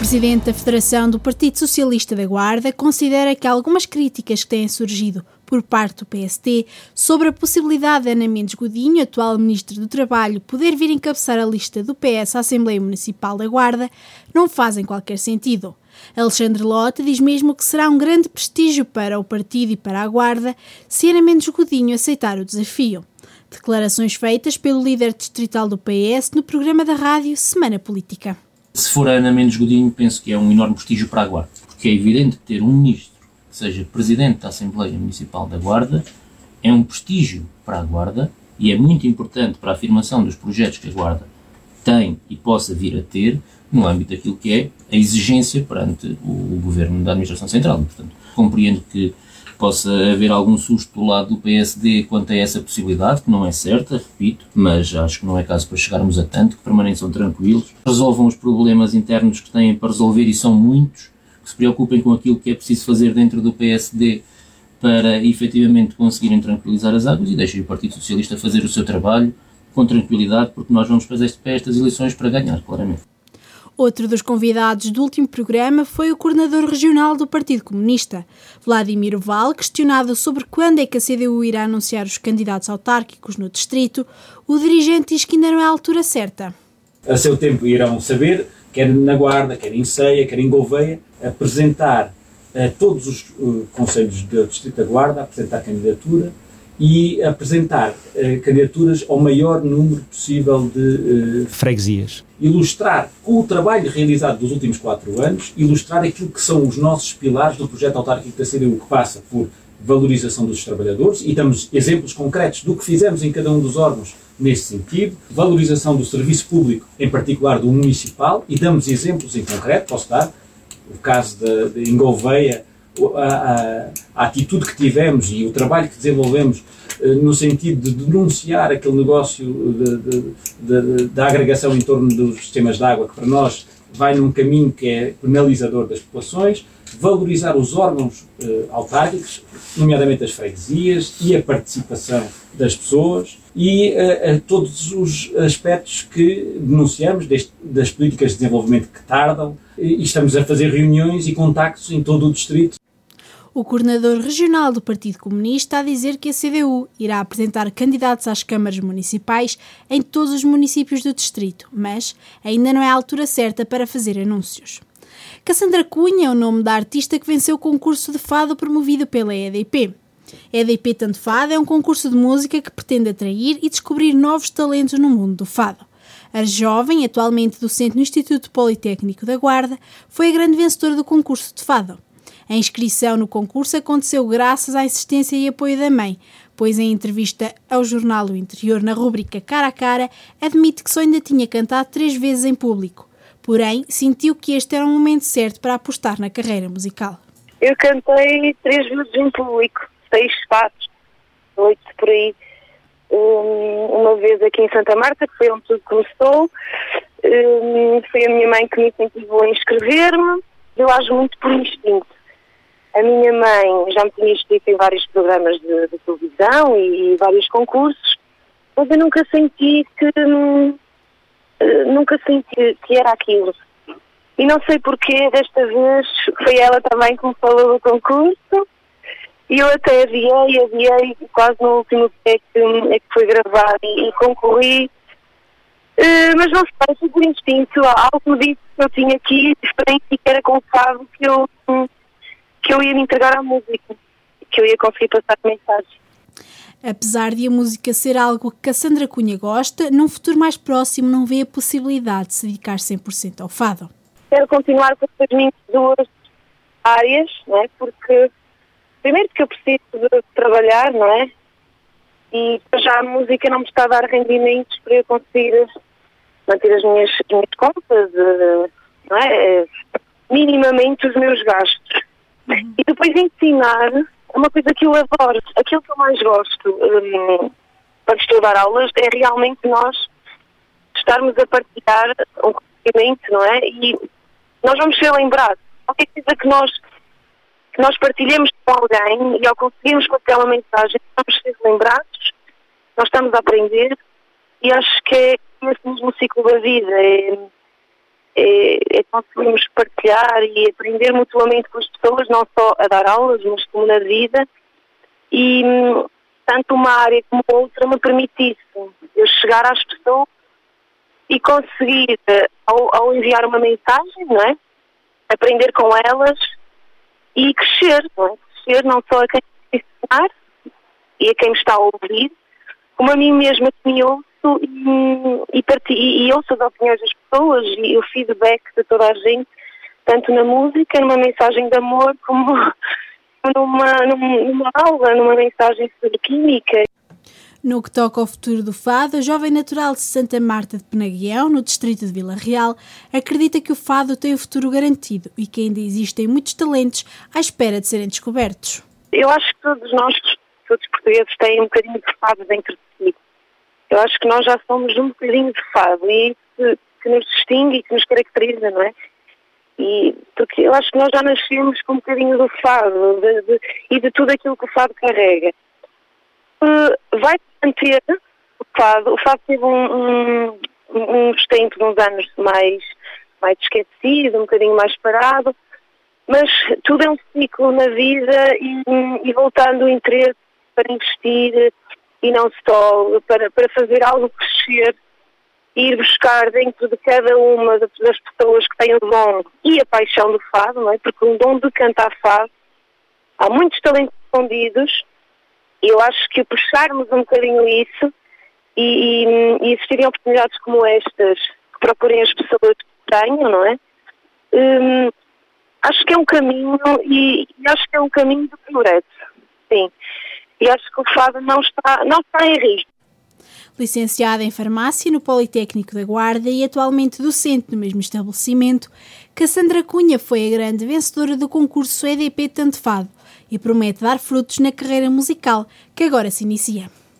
presidente da Federação do Partido Socialista da Guarda considera que algumas críticas que têm surgido por parte do PST sobre a possibilidade de Ana Mendes Godinho, atual Ministro do Trabalho, poder vir encabeçar a lista do PS à Assembleia Municipal da Guarda não fazem qualquer sentido. Alexandre Lote diz mesmo que será um grande prestígio para o partido e para a Guarda se Ana Mendes Godinho aceitar o desafio. Declarações feitas pelo líder distrital do PS no programa da rádio Semana Política. Se for a Ana Mendes Godinho, penso que é um enorme prestígio para a Guarda, porque é evidente que ter um ministro que seja presidente da Assembleia Municipal da Guarda é um prestígio para a Guarda e é muito importante para a afirmação dos projetos que a Guarda tem e possa vir a ter no âmbito daquilo que é a exigência perante o governo da Administração Central. Portanto, compreendo que possa haver algum susto do lado do PSD quanto a essa possibilidade, que não é certa, repito, mas acho que não é caso para chegarmos a tanto, que permaneçam tranquilos, resolvam os problemas internos que têm para resolver e são muitos, que se preocupem com aquilo que é preciso fazer dentro do PSD para efetivamente conseguirem tranquilizar as águas e deixem o Partido Socialista fazer o seu trabalho com tranquilidade, porque nós vamos fazer estas eleições para ganhar, claramente. Outro dos convidados do último programa foi o coordenador regional do Partido Comunista, Vladimir Val, questionado sobre quando é que a CDU irá anunciar os candidatos autárquicos no distrito. O dirigente diz que ainda não é a altura certa. A seu tempo irão saber, quer na Guarda, quer em Ceia, quer em Gouveia, apresentar a todos os uh, conselhos do Distrito da Guarda, apresentar candidatura e apresentar uh, candidaturas ao maior número possível de uh, freguesias. Ilustrar, com o trabalho realizado dos últimos quatro anos, ilustrar aquilo que são os nossos pilares do projeto autárquico da CDU, que passa por valorização dos trabalhadores, e damos exemplos concretos do que fizemos em cada um dos órgãos nesse sentido, valorização do serviço público, em particular do municipal, e damos exemplos em concreto, posso dar, o caso de, de Engolveia, a, a, a, atitude que tivemos e o trabalho que desenvolvemos eh, no sentido de denunciar aquele negócio da agregação em torno dos sistemas de água, que para nós vai num caminho que é penalizador das populações, valorizar os órgãos uh, autárquicos, nomeadamente as freguesias e a participação das pessoas e uh, uh, todos os aspectos que denunciamos deste, das políticas de desenvolvimento que tardam e estamos a fazer reuniões e contactos em todo o distrito. O coordenador regional do Partido Comunista a dizer que a CDU irá apresentar candidatos às câmaras municipais em todos os municípios do distrito, mas ainda não é a altura certa para fazer anúncios. Cassandra Cunha é o nome da artista que venceu o concurso de fado promovido pela EDP. EDP Tanto Fado é um concurso de música que pretende atrair e descobrir novos talentos no mundo do fado. A jovem, atualmente docente no Instituto Politécnico da Guarda, foi a grande vencedora do concurso de fado. A inscrição no concurso aconteceu graças à insistência e apoio da mãe, pois em entrevista ao jornal O Interior, na rúbrica Cara a Cara, admite que só ainda tinha cantado três vezes em público. Porém, sentiu que este era o momento certo para apostar na carreira musical. Eu cantei três vezes em público, seis fatos, oito por aí. Uma vez aqui em Santa Marta, que foi onde tudo começou. Foi a minha mãe que me incentivou a inscrever-me. Eu acho muito por instinto. A minha mãe já me tinha inscrito em vários programas de, de televisão e, e vários concursos, mas eu nunca senti que hum, eh, nunca senti que era aquilo. E não sei porquê, desta vez foi ela também que me falou do concurso. E eu até adiei, adiei, quase no último pé que, é que foi gravado e, e concorri. Uh, mas não sei, foi por instinto. Algo me disse que eu tinha aqui diferente e que era confiável que eu, que eu ia me entregar à música, que eu ia conseguir passar mensagem. Apesar de a música ser algo que Cassandra Cunha gosta, num futuro mais próximo não vê a possibilidade de se dedicar 100% ao fado. Quero continuar com as minhas duas áreas, não é? porque primeiro que eu preciso de trabalhar, não é? E já a música não me está a dar rendimentos para eu conseguir manter as minhas, as minhas contas, eh, não é? minimamente os meus gastos. Uhum. E depois ensinar é uma coisa que eu adoro. Aquilo que eu mais gosto um, para estudar aulas é realmente nós estarmos a partilhar um conhecimento, não é? E nós vamos ser lembrados. Qualquer coisa que nós, que nós partilhemos com alguém e ao conseguirmos passar uma mensagem, vamos ser lembrados, nós estamos a aprender e acho que é esse mesmo ciclo da vida. É, é, é conseguirmos partilhar e aprender mutuamente com as pessoas, não só a dar aulas, mas como na vida. E hum, tanto uma área como outra me permite isso, eu chegar às pessoas e conseguir, eh, ao, ao enviar uma mensagem, não é? aprender com elas e crescer, não é? Crescer não só a quem ensinar e a quem me está a ouvir, como a mim mesma que me e, e, e, e ouço as opiniões das pessoas e o feedback de toda a gente, tanto na música, numa mensagem de amor, como numa, numa aula, numa mensagem sobre química. No que toca ao futuro do fado, a jovem natural de Santa Marta de Penaguião, no distrito de Vila Real, acredita que o fado tem o futuro garantido e que ainda existem muitos talentos à espera de serem descobertos. Eu acho que todos nós, todos os portugueses, têm um bocadinho de fado dentro de. Eu acho que nós já somos um bocadinho de fado e isso que nos distingue e que nos caracteriza, não é? E, porque eu acho que nós já nascemos com um bocadinho do fado de, de, e de tudo aquilo que o fado carrega. Uh, vai manter o fado. O fado teve um, um, um uns anos mais, mais esquecido, um bocadinho mais parado, mas tudo é um ciclo na vida e, e voltando o interesse para investir e não só para, para fazer algo crescer ir buscar dentro de cada uma das pessoas que têm o dom e a paixão do fado, não é? porque um dom de cantar fado, há muitos talentos escondidos e eu acho que puxarmos um bocadinho isso e, e, e existirem oportunidades como estas que procurem as pessoas que tenham, não é? Hum, acho que é um caminho e, e, acho que é um caminho de progresso, sim. E acho que o fado não está, não está em risco. Licenciada em Farmácia no Politécnico da Guarda e atualmente docente no mesmo estabelecimento, Cassandra Cunha foi a grande vencedora do concurso EDP Tantefado e promete dar frutos na carreira musical que agora se inicia.